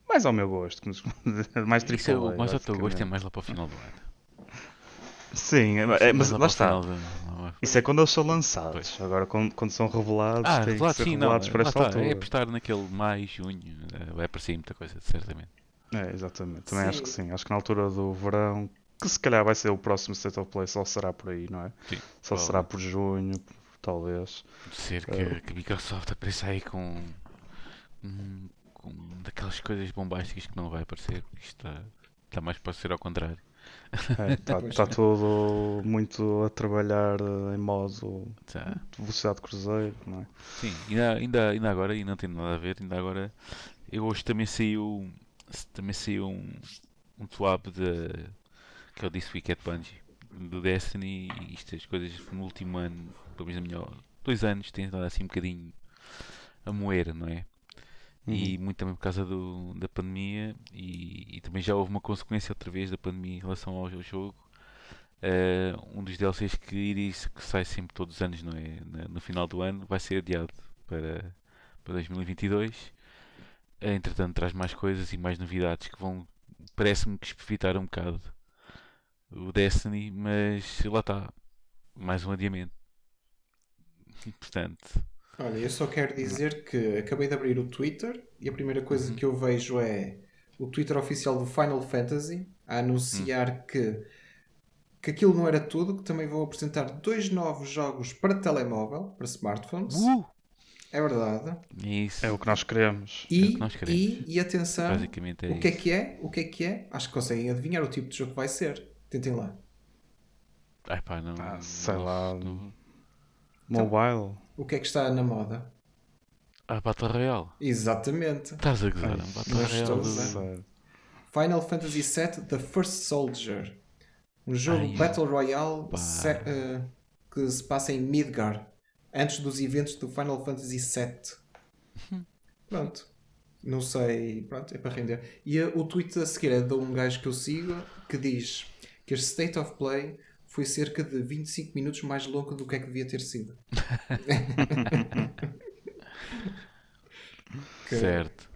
Mais ao meu gosto, mais Isso é, o ao teu gosto é mais lá para o final do ano. Sim, é- é- mas lá lá para está. do- Isso é quando eles são lançados. Agora, quando, quando são revelados, Ah, têm que revelado ser sim, não. revelados para lá esta está, altura. É apostar naquele mais, junho. eh, Vai aparecer muita coisa, certamente. É, exatamente. Também acho que Sim. sim. Acho que na altura do verão, que se calhar vai ser o próximo State of Play, só será por aí, não é? Sim, Só será por junho, talvez. De ser que, Eh. que a Microsoft apareça aí com, com, com daquelas coisas bombásticas que não vai aparecer. Isto está, está mais para ser ao contrário. Está Pois. tá tudo muito a trabalhar em modo Tá. de velocidade de cruzeiro, não é? Sim, ainda, ainda, ainda agora, e não tem nada a ver, ainda agora, eu hoje também saiu, também saiu um, um twab de, que é o This Week at Bungie, do Destiny, e isto, as coisas no último ano, pelo menos na minha, dois anos, têm estado assim um bocadinho a moer, não é? E muito também por causa do, da pandemia, e, e também já houve uma consequência outra vez da pandemia em relação ao, ao jogo. Eh, um dos DLCs que, iris, que sai sempre todos os anos, não é? No final do ano, vai ser adiado para, para 2022. Eh, entretanto, traz mais coisas e mais novidades que vão, parece-me que espefitar um bocado o Destiny, mas lá está, mais um adiamento. Portanto, Olha, eu só quero dizer que acabei de abrir o Twitter e a primeira coisa Uhum. que eu vejo é o Twitter oficial do Final Fantasy a anunciar Hum. que, que aquilo não era tudo, que também vão apresentar dois novos jogos para telemóvel, para smartphones. uh, É verdade. é isso. É o que nós queremos. É o E, que nós queremos. e, e atenção, Basicamente é o que é isso. que é? O que é que é? Acho que conseguem adivinhar o tipo de jogo que vai ser. Tentem lá. Ai pá, não, Ah, sei não- lá. não- Mobile. O que é que está na moda? Ah, Battle Royale. Exatamente. Estás a gozar, um Battle Royale. a. Final Fantasy VII The First Soldier. Um jogo Ai, Battle Royale se- eh, que se passa em Midgar, antes dos eventos do Final Fantasy VII. Pronto. Não sei. Pronto, é para render. E eh, o tweet a seguir é de um gajo que eu sigo que diz que este State of Play foi cerca de 25 minutos mais longo do que é que devia ter sido. Que- Certo.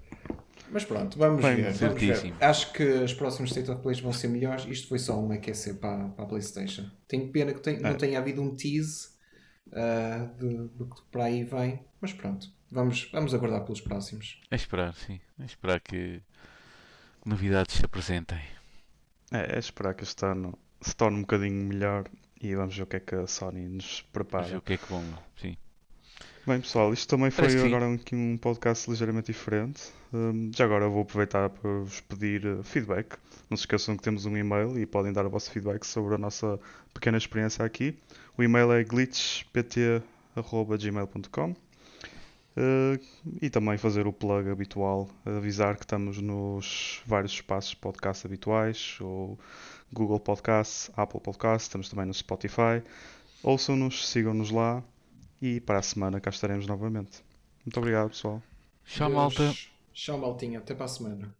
Mas pronto, vamos Bem, ver. Vamos ver. Acho que os próximos State of Plays vão ser melhores. Isto foi só um aquecer para, para a PlayStation. Tenho pena que tem- não É. tenha havido um tease ah, de- do que para aí vem. Mas pronto, vamos, vamos aguardar pelos próximos. É esperar, sim. É esperar que novidades se apresentem. É, é esperar que este ano se torne um bocadinho melhor e vamos ver o que é que a Sony nos Vamos ver prepara. o que é que vão. Sim. Bem, pessoal, isto também foi Parece agora aqui um podcast ligeiramente diferente. Hum, já agora vou aproveitar para vos pedir uh, feedback. Não se esqueçam que temos um e-mail e podem dar o vosso feedback sobre a nossa pequena experiência aqui. O e-mail é glitchpt.gmail.com Uh, e também fazer o plug habitual, avisar que estamos nos vários espaços de podcast habituais, ou Google Podcasts, Apple Podcasts, estamos também no Spotify. Ouçam-nos, sigam-nos lá e para a semana cá estaremos novamente. Muito obrigado, pessoal. Tchau, malta. Tchau, maltinha. Até para a semana.